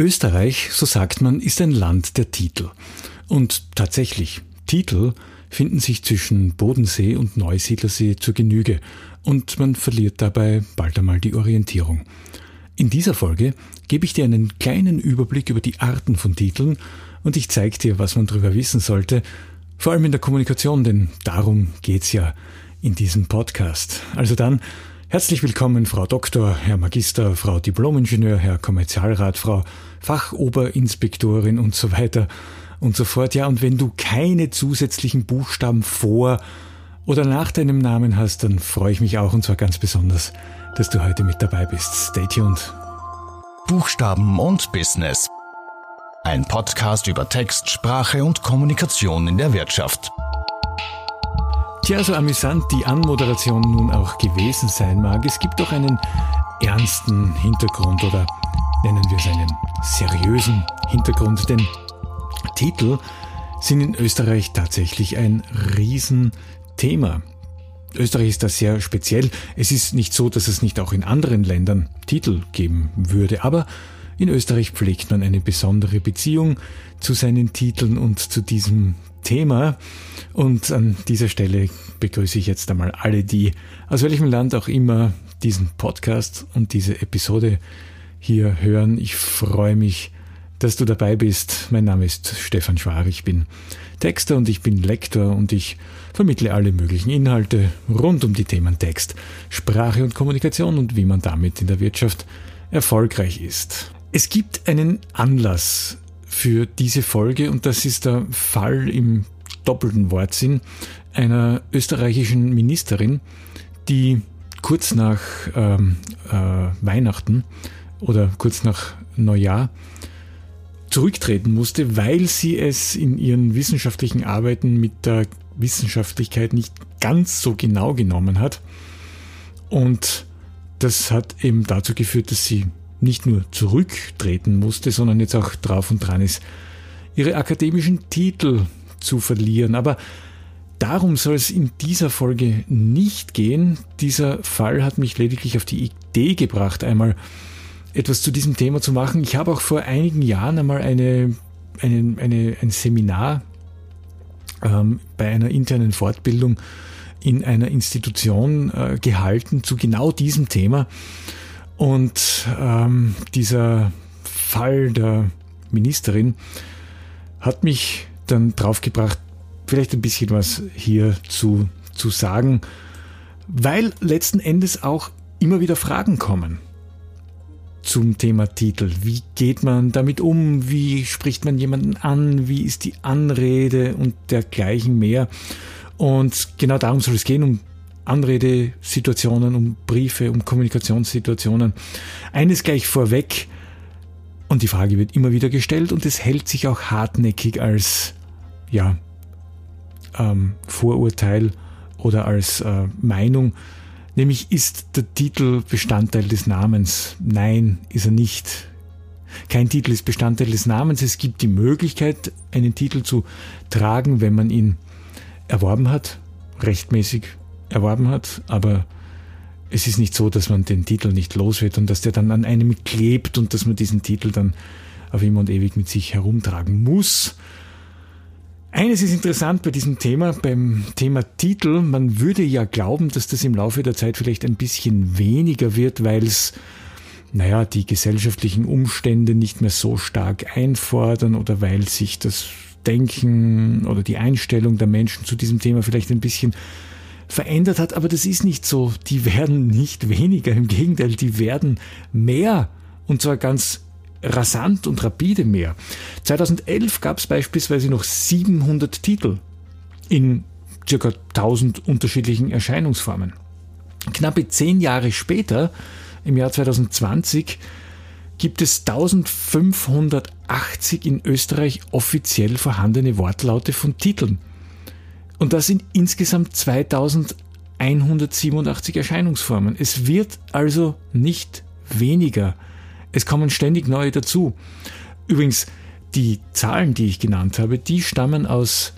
Österreich, so sagt man, ist ein Land der Titel. Und tatsächlich, Titel finden sich zwischen Bodensee und Neusiedlersee zur Genüge und man verliert dabei bald einmal die Orientierung. In dieser Folge gebe ich dir einen kleinen Überblick über die Arten von Titeln und ich zeige dir, was man darüber wissen sollte, vor allem in der Kommunikation, denn darum geht's ja in diesem Podcast. Also dann, herzlich willkommen, Frau Doktor, Herr Magister, Frau Diplomingenieur, Herr Kommerzialrat, Frau Fachoberinspektorin und so weiter und so fort. Ja, und wenn du keine zusätzlichen Buchstaben vor oder nach deinem Namen hast, dann freue ich mich auch und zwar ganz besonders, dass du heute mit dabei bist. Stay tuned. Buchstaben und Business. Ein Podcast über Text, Sprache und Kommunikation in der Wirtschaft. Tja, so amüsant die Anmoderation nun auch gewesen sein mag, es gibt doch einen ernsten Hintergrund oder nennen wir es einen seriösen Hintergrund, denn Titel sind in Österreich tatsächlich ein Riesenthema. Österreich ist da sehr speziell. Es ist nicht so, dass es nicht auch in anderen Ländern Titel geben würde, aber in Österreich pflegt man eine besondere Beziehung zu seinen Titeln und zu diesem Thema. Und an dieser Stelle begrüße ich jetzt einmal alle, die aus welchem Land auch immer diesen Podcast und diese Episode hier hören. Ich freue mich, dass du dabei bist. Mein Name ist Stefan Schwar, ich bin Texter und ich bin Lektor und ich vermittle alle möglichen Inhalte rund um die Themen Text, Sprache und Kommunikation und wie man damit in der Wirtschaft erfolgreich ist. Es gibt einen Anlass für diese Folge und das ist der Fall im doppelten Wortsinn einer österreichischen Ministerin, die kurz nach ähm, äh, Weihnachten oder kurz nach Neujahr zurücktreten musste, weil sie es in ihren wissenschaftlichen Arbeiten mit der Wissenschaftlichkeit nicht ganz so genau genommen hat. Und das hat eben dazu geführt, dass sie nicht nur zurücktreten musste, sondern jetzt auch drauf und dran ist, ihre akademischen Titel zu verlieren. Aber darum soll es in dieser Folge nicht gehen. Dieser Fall hat mich lediglich auf die Idee gebracht, einmal etwas zu diesem Thema zu machen. Ich habe auch vor einigen Jahren einmal eine, eine, eine ein Seminar ähm, bei einer internen Fortbildung in einer Institution äh, gehalten zu genau diesem Thema. Und ähm, dieser Fall der Ministerin hat mich dann draufgebracht, vielleicht ein bisschen was hier zu, zu sagen, weil letzten Endes auch immer wieder Fragen kommen zum Thema Titel. Wie geht man damit um? Wie spricht man jemanden an? Wie ist die Anrede und dergleichen mehr? Und genau darum soll es gehen, um Anredesituationen, um Briefe, um Kommunikationssituationen. Eines gleich vorweg, und die Frage wird immer wieder gestellt und es hält sich auch hartnäckig als ja, ähm, Vorurteil oder als äh, Meinung Nämlich ist der Titel Bestandteil des Namens? Nein, ist er nicht. Kein Titel ist Bestandteil des Namens. Es gibt die Möglichkeit, einen Titel zu tragen, wenn man ihn erworben hat, rechtmäßig erworben hat, aber es ist nicht so, dass man den Titel nicht los wird und dass der dann an einem klebt und dass man diesen Titel dann auf immer und ewig mit sich herumtragen muss. Eines ist interessant bei diesem Thema, beim Thema Titel. Man würde ja glauben, dass das im Laufe der Zeit vielleicht ein bisschen weniger wird, weil es, naja, die gesellschaftlichen Umstände nicht mehr so stark einfordern oder weil sich das Denken oder die Einstellung der Menschen zu diesem Thema vielleicht ein bisschen verändert hat. Aber das ist nicht so. Die werden nicht weniger. Im Gegenteil, die werden mehr. Und zwar ganz rasant und rapide mehr. 2011 gab es beispielsweise noch 700 Titel in ca. 1000 unterschiedlichen Erscheinungsformen. Knappe zehn Jahre später, im Jahr 2020, gibt es 1580 in Österreich offiziell vorhandene Wortlaute von Titeln. Und das sind insgesamt 2187 Erscheinungsformen. Es wird also nicht weniger. Es kommen ständig neue dazu. Übrigens, die Zahlen, die ich genannt habe, die stammen aus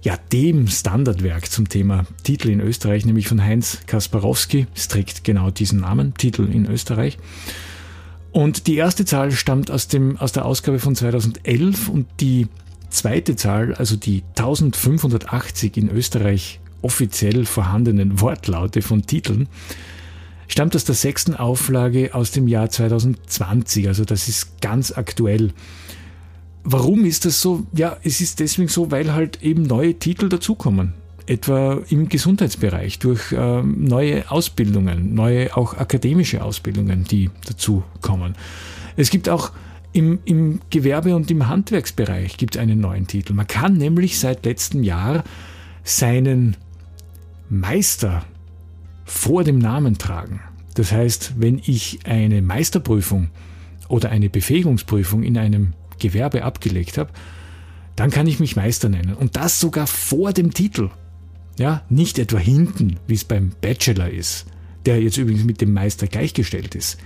ja, dem Standardwerk zum Thema Titel in Österreich, nämlich von Heinz Kasparowski. Es trägt genau diesen Namen, Titel in Österreich. Und die erste Zahl stammt aus, dem, aus der Ausgabe von 2011 und die zweite Zahl, also die 1580 in Österreich offiziell vorhandenen Wortlaute von Titeln, stammt aus der sechsten Auflage aus dem Jahr 2020. Also das ist ganz aktuell. Warum ist das so? Ja, es ist deswegen so, weil halt eben neue Titel dazukommen. Etwa im Gesundheitsbereich durch äh, neue Ausbildungen, neue auch akademische Ausbildungen, die dazukommen. Es gibt auch im, im Gewerbe- und im Handwerksbereich gibt es einen neuen Titel. Man kann nämlich seit letztem Jahr seinen Meister vor dem Namen tragen. Das heißt, wenn ich eine Meisterprüfung oder eine Befähigungsprüfung in einem Gewerbe abgelegt habe, dann kann ich mich Meister nennen. Und das sogar vor dem Titel. Ja, nicht etwa hinten, wie es beim Bachelor ist, der jetzt übrigens mit dem Meister gleichgestellt ist.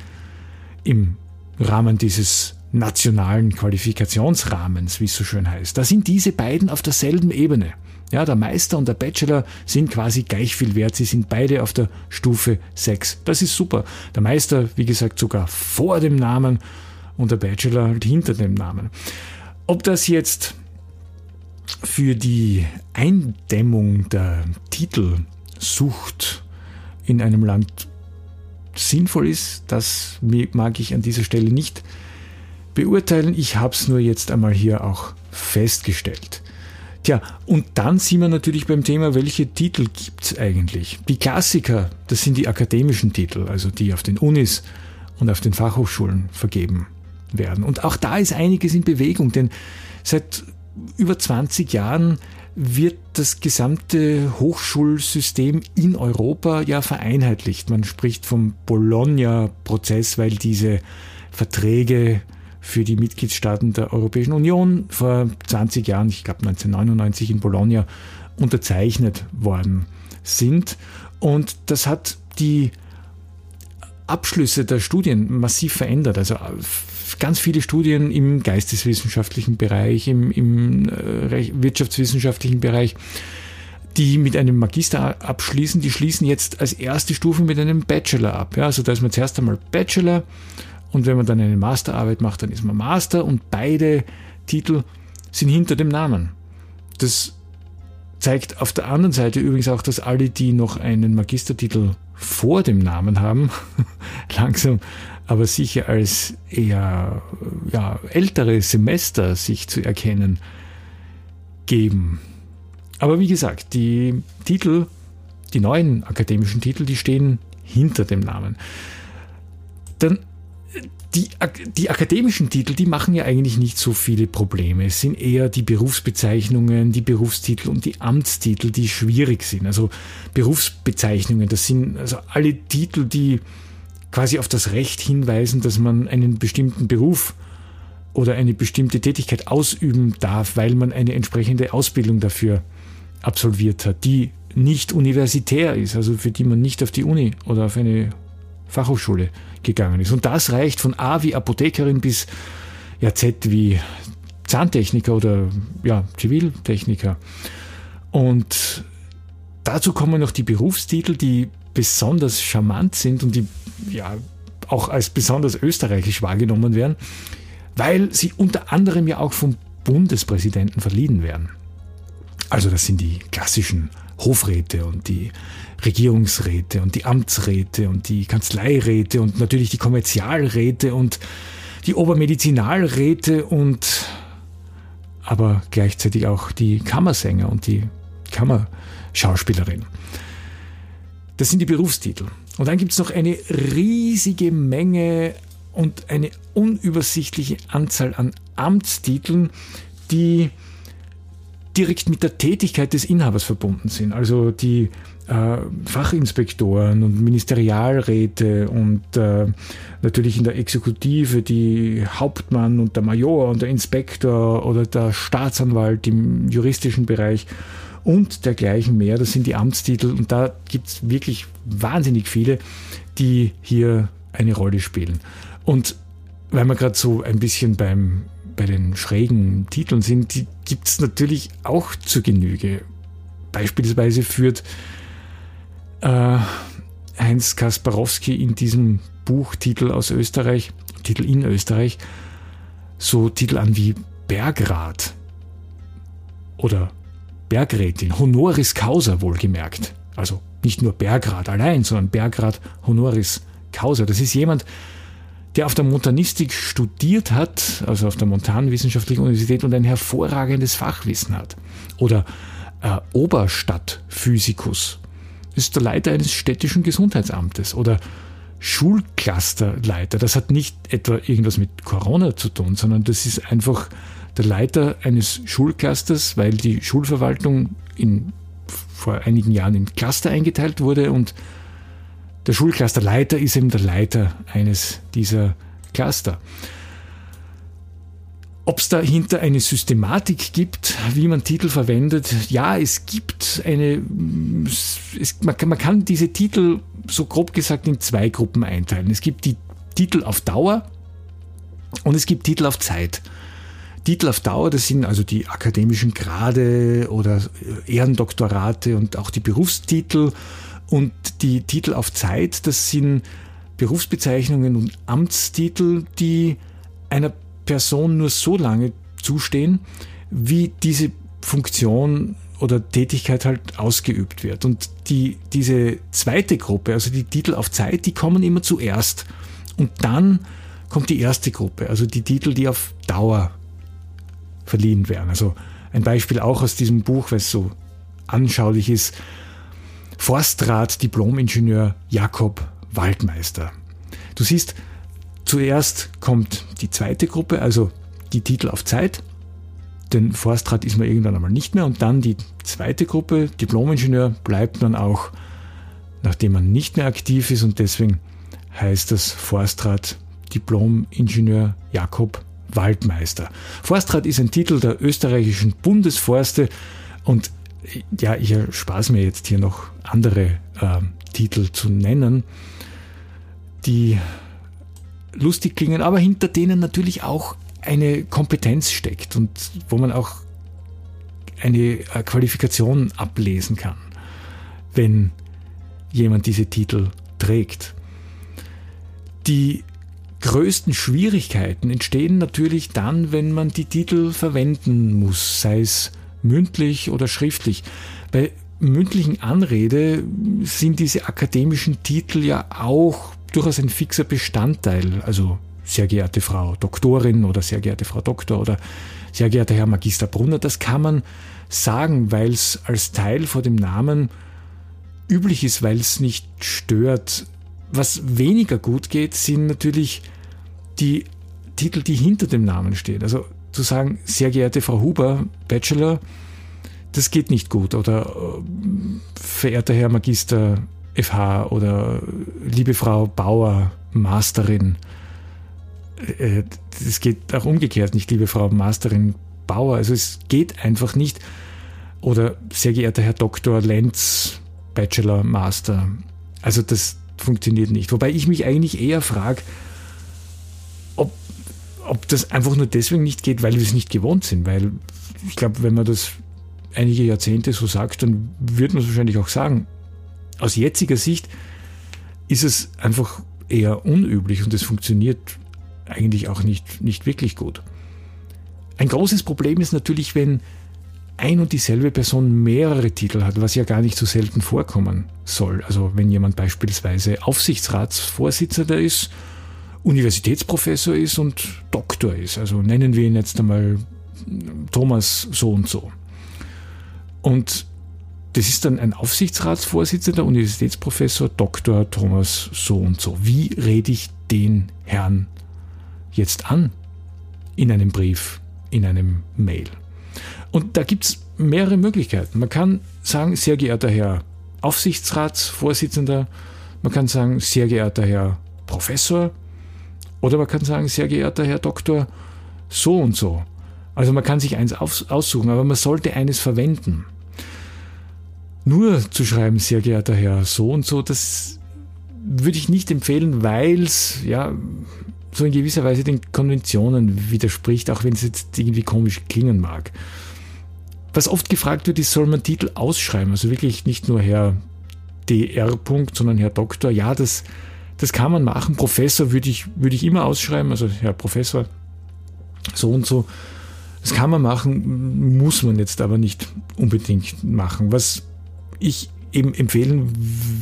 Im Rahmen dieses nationalen Qualifikationsrahmens, wie es so schön heißt. Da sind diese beiden auf derselben Ebene. Ja, der Meister und der Bachelor sind quasi gleich viel wert. Sie sind beide auf der Stufe 6. Das ist super. Der Meister, wie gesagt, sogar vor dem Namen und der Bachelor halt hinter dem Namen. Ob das jetzt für die Eindämmung der Titelsucht in einem Land sinnvoll ist, das mag ich an dieser Stelle nicht beurteilen. Ich habe es nur jetzt einmal hier auch festgestellt. Tja, und dann sind wir natürlich beim Thema, welche Titel gibt es eigentlich? Die Klassiker, das sind die akademischen Titel, also die auf den Unis und auf den Fachhochschulen vergeben werden. Und auch da ist einiges in Bewegung, denn seit über 20 Jahren wird das gesamte Hochschulsystem in Europa ja vereinheitlicht. Man spricht vom Bologna-Prozess, weil diese Verträge für die Mitgliedstaaten der Europäischen Union vor 20 Jahren, ich glaube 1999 in Bologna, unterzeichnet worden sind. Und das hat die Abschlüsse der Studien massiv verändert. Also ganz viele Studien im geisteswissenschaftlichen Bereich, im, im äh, wirtschaftswissenschaftlichen Bereich, die mit einem Magister abschließen, die schließen jetzt als erste Stufe mit einem Bachelor ab. Ja, also da ist man zuerst einmal Bachelor und wenn man dann eine Masterarbeit macht, dann ist man Master und beide Titel sind hinter dem Namen. Das zeigt auf der anderen Seite übrigens auch, dass alle, die noch einen Magistertitel vor dem Namen haben, langsam aber sicher als eher ja, ältere Semester sich zu erkennen geben. Aber wie gesagt, die Titel, die neuen akademischen Titel, die stehen hinter dem Namen. Dann die, die akademischen Titel, die machen ja eigentlich nicht so viele Probleme. Es sind eher die Berufsbezeichnungen, die Berufstitel und die Amtstitel, die schwierig sind. Also Berufsbezeichnungen, das sind also alle Titel, die quasi auf das Recht hinweisen, dass man einen bestimmten Beruf oder eine bestimmte Tätigkeit ausüben darf, weil man eine entsprechende Ausbildung dafür absolviert hat, die nicht universitär ist, also für die man nicht auf die Uni oder auf eine Fachhochschule gegangen ist. Und das reicht von A wie Apothekerin bis ja, Z wie Zahntechniker oder ja, Ziviltechniker. Und dazu kommen noch die Berufstitel, die besonders charmant sind und die ja auch als besonders österreichisch wahrgenommen werden, weil sie unter anderem ja auch vom Bundespräsidenten verliehen werden. Also das sind die klassischen Hofräte und die Regierungsräte und die Amtsräte und die Kanzleiräte und natürlich die Kommerzialräte und die Obermedizinalräte und aber gleichzeitig auch die Kammersänger und die Kammerschauspielerin. Das sind die Berufstitel. Und dann gibt es noch eine riesige Menge und eine unübersichtliche Anzahl an Amtstiteln, die direkt mit der Tätigkeit des Inhabers verbunden sind. Also die äh, Fachinspektoren und Ministerialräte und äh, natürlich in der Exekutive die Hauptmann und der Major und der Inspektor oder der Staatsanwalt im juristischen Bereich und dergleichen mehr. Das sind die Amtstitel und da gibt es wirklich wahnsinnig viele, die hier eine Rolle spielen. Und weil wir gerade so ein bisschen beim bei den schrägen Titeln sind, die gibt es natürlich auch zur Genüge. Beispielsweise führt äh, Heinz Kasparowski in diesem Buchtitel aus Österreich Titel in Österreich, so Titel an wie Bergrat oder Bergrätin, Honoris Causa wohlgemerkt. Also nicht nur Bergrat allein, sondern Bergrat Honoris Causa. Das ist jemand, der auf der Montanistik studiert hat, also auf der Montanwissenschaftlichen Universität und ein hervorragendes Fachwissen hat. Oder äh, Oberstadtphysikus ist der Leiter eines städtischen Gesundheitsamtes oder Schulclusterleiter. Das hat nicht etwa irgendwas mit Corona zu tun, sondern das ist einfach der Leiter eines Schulclusters, weil die Schulverwaltung in, vor einigen Jahren in Cluster eingeteilt wurde und der Schulclusterleiter ist eben der Leiter eines dieser Cluster. Ob es dahinter eine Systematik gibt, wie man Titel verwendet, ja, es gibt eine, es, man, kann, man kann diese Titel so grob gesagt in zwei Gruppen einteilen. Es gibt die Titel auf Dauer und es gibt Titel auf Zeit. Titel auf Dauer, das sind also die akademischen Grade oder Ehrendoktorate und auch die Berufstitel. Und die Titel auf Zeit, das sind Berufsbezeichnungen und Amtstitel, die einer Person nur so lange zustehen, wie diese Funktion oder Tätigkeit halt ausgeübt wird. Und die, diese zweite Gruppe, also die Titel auf Zeit, die kommen immer zuerst. Und dann kommt die erste Gruppe, also die Titel, die auf Dauer verliehen werden. Also ein Beispiel auch aus diesem Buch, weil es so anschaulich ist. Forstrat Diplomingenieur Jakob Waldmeister. Du siehst, Zuerst kommt die zweite Gruppe, also die Titel auf Zeit. Den Forstrat ist man irgendwann einmal nicht mehr. Und dann die zweite Gruppe, Diplomingenieur, bleibt man auch, nachdem man nicht mehr aktiv ist. Und deswegen heißt das Forstrat Diplomingenieur Jakob Waldmeister. Forstrat ist ein Titel der österreichischen Bundesforste. Und ja, ich erspare mir jetzt hier noch andere äh, Titel zu nennen, die lustig klingen, aber hinter denen natürlich auch eine Kompetenz steckt und wo man auch eine äh, Qualifikation ablesen kann, wenn jemand diese Titel trägt. Die größten Schwierigkeiten entstehen natürlich dann, wenn man die Titel verwenden muss, sei es mündlich oder schriftlich. Bei mündlichen Anrede sind diese akademischen Titel ja auch durchaus ein fixer Bestandteil. Also sehr geehrte Frau Doktorin oder sehr geehrte Frau Doktor oder sehr geehrter Herr Magister Brunner, das kann man sagen, weil es als Teil vor dem Namen üblich ist, weil es nicht stört. Was weniger gut geht, sind natürlich die Titel, die hinter dem Namen stehen. Also zu sagen, sehr geehrte Frau Huber, Bachelor, das geht nicht gut. Oder äh, verehrter Herr Magister FH oder liebe Frau Bauer, Masterin. Äh, es geht auch umgekehrt nicht, liebe Frau Masterin Bauer. Also es geht einfach nicht. Oder sehr geehrter Herr Dr. Lenz, Bachelor, Master. Also das funktioniert nicht. Wobei ich mich eigentlich eher frage, ob das einfach nur deswegen nicht geht, weil wir es nicht gewohnt sind. Weil ich glaube, wenn man das einige Jahrzehnte so sagt, dann wird man es wahrscheinlich auch sagen aus jetziger Sicht ist es einfach eher unüblich und es funktioniert eigentlich auch nicht, nicht wirklich gut. Ein großes Problem ist natürlich, wenn ein und dieselbe Person mehrere Titel hat, was ja gar nicht so selten vorkommen soll. Also wenn jemand beispielsweise Aufsichtsratsvorsitzender ist, Universitätsprofessor ist und Doktor ist. Also nennen wir ihn jetzt einmal Thomas so und so. Und das ist dann ein Aufsichtsratsvorsitzender, Universitätsprofessor Dr. Thomas so und so. Wie rede ich den Herrn jetzt an? In einem Brief, in einem Mail. Und da gibt es mehrere Möglichkeiten. Man kann sagen, sehr geehrter Herr Aufsichtsratsvorsitzender, man kann sagen, sehr geehrter Herr Professor, oder man kann sagen, sehr geehrter Herr Doktor so und so. Also man kann sich eins aussuchen, aber man sollte eines verwenden nur zu schreiben, sehr geehrter Herr, so und so, das würde ich nicht empfehlen, weil es ja so in gewisser Weise den Konventionen widerspricht, auch wenn es jetzt irgendwie komisch klingen mag. Was oft gefragt wird, ist, soll man Titel ausschreiben? Also wirklich nicht nur Herr DR. sondern Herr Doktor. Ja, das, das kann man machen. Professor würde ich, würde ich immer ausschreiben, also Herr Professor, so und so. Das kann man machen, muss man jetzt aber nicht unbedingt machen. Was ich eben empfehlen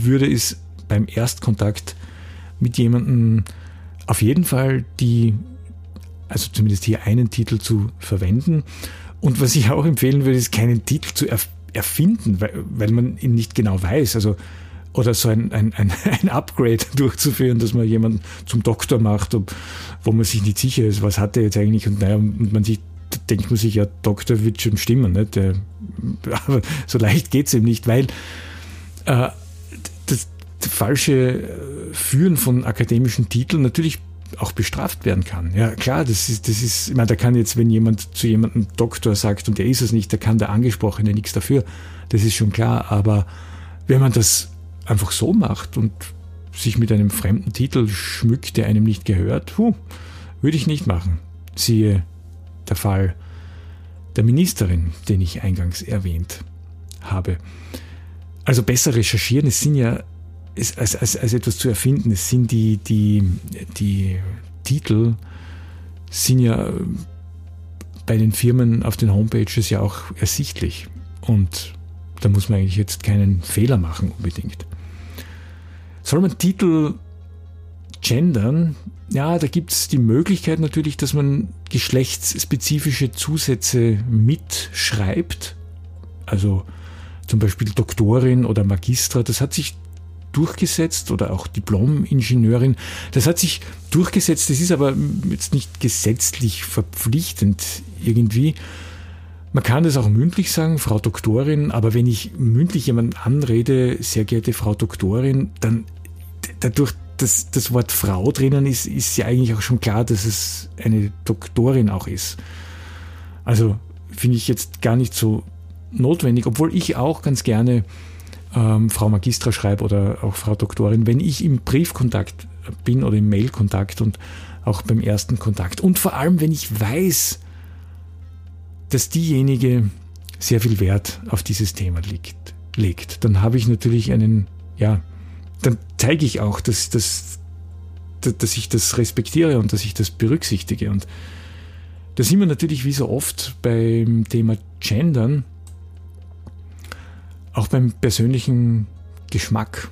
würde, ist beim Erstkontakt mit jemandem auf jeden Fall die, also zumindest hier einen Titel zu verwenden. Und was ich auch empfehlen würde, ist keinen Titel zu erfinden, weil, weil man ihn nicht genau weiß. Also oder so ein, ein, ein, ein Upgrade durchzuführen, dass man jemanden zum Doktor macht, wo man sich nicht sicher ist, was hat er jetzt eigentlich und naja, und man sich denkt man sich, ja, Doktor wird schon stimmen. Nicht? Der, aber so leicht geht es eben nicht, weil äh, das, das falsche Führen von akademischen Titeln natürlich auch bestraft werden kann. Ja, klar, das ist, das ist, ich meine, da kann jetzt, wenn jemand zu jemandem Doktor sagt und der ist es nicht, da kann der Angesprochene nichts dafür. Das ist schon klar. Aber wenn man das einfach so macht und sich mit einem fremden Titel schmückt, der einem nicht gehört, puh, würde ich nicht machen. Siehe der Fall der Ministerin, den ich eingangs erwähnt habe. Also besser recherchieren, es sind ja als, als, als etwas zu erfinden, es sind die, die, die Titel sind ja bei den Firmen auf den Homepages ja auch ersichtlich. Und da muss man eigentlich jetzt keinen Fehler machen unbedingt. Soll man Titel gendern? Ja, da gibt es die Möglichkeit natürlich, dass man geschlechtsspezifische Zusätze mitschreibt. Also zum Beispiel Doktorin oder Magistra. Das hat sich durchgesetzt oder auch Diplom-Ingenieurin. Das hat sich durchgesetzt. Das ist aber jetzt nicht gesetzlich verpflichtend irgendwie. Man kann das auch mündlich sagen, Frau Doktorin, aber wenn ich mündlich jemanden anrede, sehr geehrte Frau Doktorin, dann dadurch, dass das Wort Frau drinnen ist, ist ja eigentlich auch schon klar, dass es eine Doktorin auch ist. Also finde ich jetzt gar nicht so notwendig, obwohl ich auch ganz gerne ähm, Frau Magistra schreibe oder auch Frau Doktorin, wenn ich im Briefkontakt bin oder im Mailkontakt und auch beim ersten Kontakt. Und vor allem, wenn ich weiß, dass diejenige sehr viel Wert auf dieses Thema liegt, legt, dann habe ich natürlich einen, ja, dann zeige ich auch, dass, dass, dass ich das respektiere und dass ich das berücksichtige. Und da sind wir natürlich wie so oft beim Thema Gendern, auch beim persönlichen Geschmack.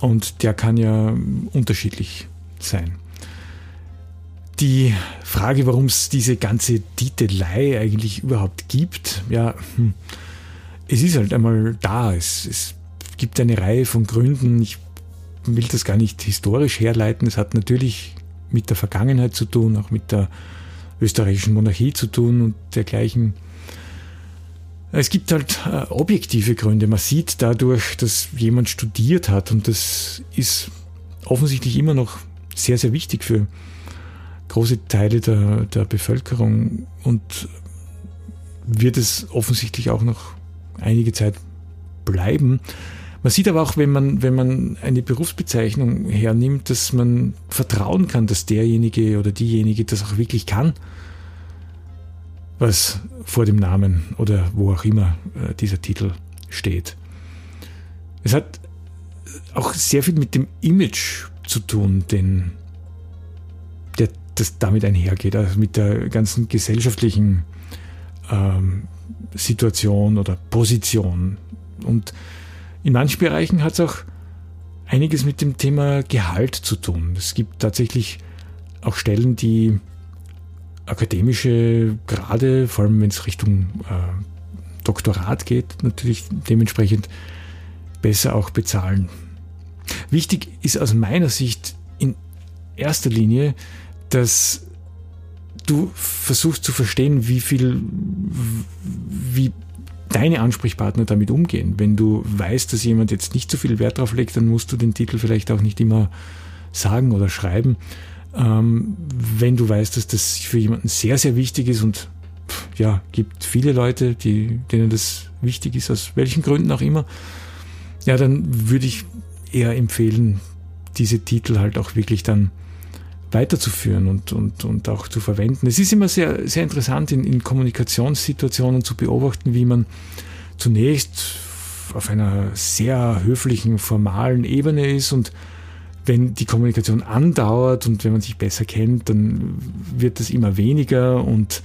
Und der kann ja unterschiedlich sein. Die Frage, warum es diese ganze Titelei eigentlich überhaupt gibt, ja, hm, es ist halt einmal da. Es, es gibt eine Reihe von Gründen. Ich will das gar nicht historisch herleiten. Es hat natürlich mit der Vergangenheit zu tun, auch mit der österreichischen Monarchie zu tun und dergleichen. Es gibt halt äh, objektive Gründe. Man sieht dadurch, dass jemand studiert hat und das ist offensichtlich immer noch sehr, sehr wichtig für große Teile der, der Bevölkerung und wird es offensichtlich auch noch einige Zeit bleiben. Man sieht aber auch, wenn man, wenn man eine Berufsbezeichnung hernimmt, dass man vertrauen kann, dass derjenige oder diejenige das auch wirklich kann, was vor dem Namen oder wo auch immer äh, dieser Titel steht. Es hat auch sehr viel mit dem Image zu tun, den, der das damit einhergeht, also mit der ganzen gesellschaftlichen ähm, Situation oder Position. Und in manchen Bereichen hat es auch einiges mit dem Thema Gehalt zu tun. Es gibt tatsächlich auch Stellen, die akademische Grade, vor allem wenn es Richtung äh, Doktorat geht, natürlich dementsprechend besser auch bezahlen. Wichtig ist aus meiner Sicht in erster Linie, dass du versuchst zu verstehen, wie viel, wie deine Ansprechpartner damit umgehen. Wenn du weißt, dass jemand jetzt nicht so viel Wert drauf legt, dann musst du den Titel vielleicht auch nicht immer sagen oder schreiben. Ähm, wenn du weißt, dass das für jemanden sehr, sehr wichtig ist und ja, gibt viele Leute, die, denen das wichtig ist, aus welchen Gründen auch immer, ja, dann würde ich eher empfehlen, diese Titel halt auch wirklich dann weiterzuführen und, und, und auch zu verwenden. Es ist immer sehr, sehr interessant in, in Kommunikationssituationen zu beobachten, wie man zunächst auf einer sehr höflichen, formalen Ebene ist und wenn die Kommunikation andauert und wenn man sich besser kennt, dann wird das immer weniger und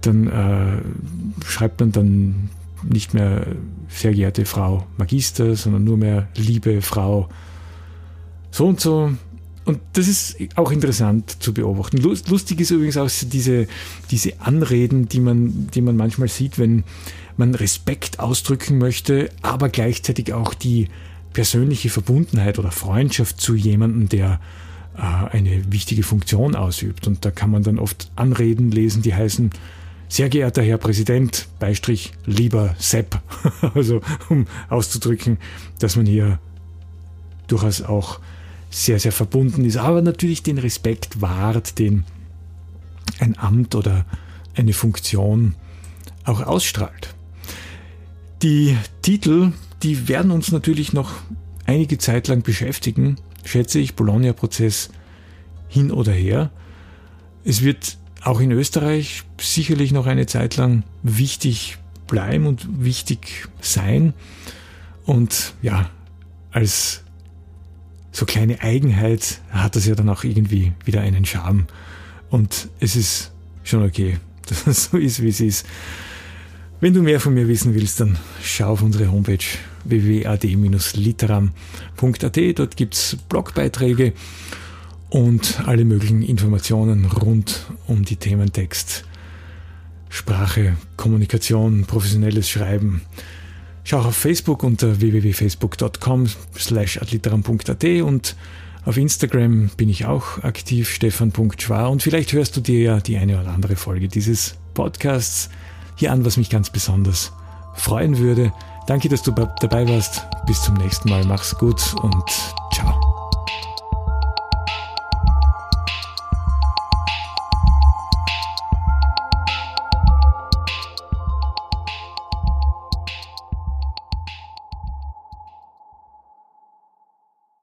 dann äh, schreibt man dann nicht mehr sehr geehrte Frau Magister, sondern nur mehr liebe Frau so und so. Und das ist auch interessant zu beobachten. Lustig ist übrigens auch diese, diese Anreden, die man, die man manchmal sieht, wenn man Respekt ausdrücken möchte, aber gleichzeitig auch die persönliche Verbundenheit oder Freundschaft zu jemandem, der äh, eine wichtige Funktion ausübt. Und da kann man dann oft Anreden lesen, die heißen, sehr geehrter Herr Präsident, Beistrich, lieber Sepp. also um auszudrücken, dass man hier durchaus auch sehr, sehr verbunden ist, aber natürlich den Respekt wahrt, den ein Amt oder eine Funktion auch ausstrahlt. Die Titel, die werden uns natürlich noch einige Zeit lang beschäftigen, schätze ich, Bologna-Prozess hin oder her. Es wird auch in Österreich sicherlich noch eine Zeit lang wichtig bleiben und wichtig sein. Und ja, als so kleine Eigenheit hat das ja dann auch irgendwie wieder einen Charme. Und es ist schon okay, dass es so ist, wie es ist. Wenn du mehr von mir wissen willst, dann schau auf unsere Homepage www.ad-literam.at. Dort gibt's Blogbeiträge und alle möglichen Informationen rund um die Themen Text, Sprache, Kommunikation, professionelles Schreiben. Schau auf Facebook unter www.facebook.com slash adliteram.at und auf Instagram bin ich auch aktiv, stefan.schwar und vielleicht hörst du dir ja die eine oder andere Folge dieses Podcasts hier an, was mich ganz besonders freuen würde. Danke, dass du dabei warst. Bis zum nächsten Mal. Mach's gut und ciao.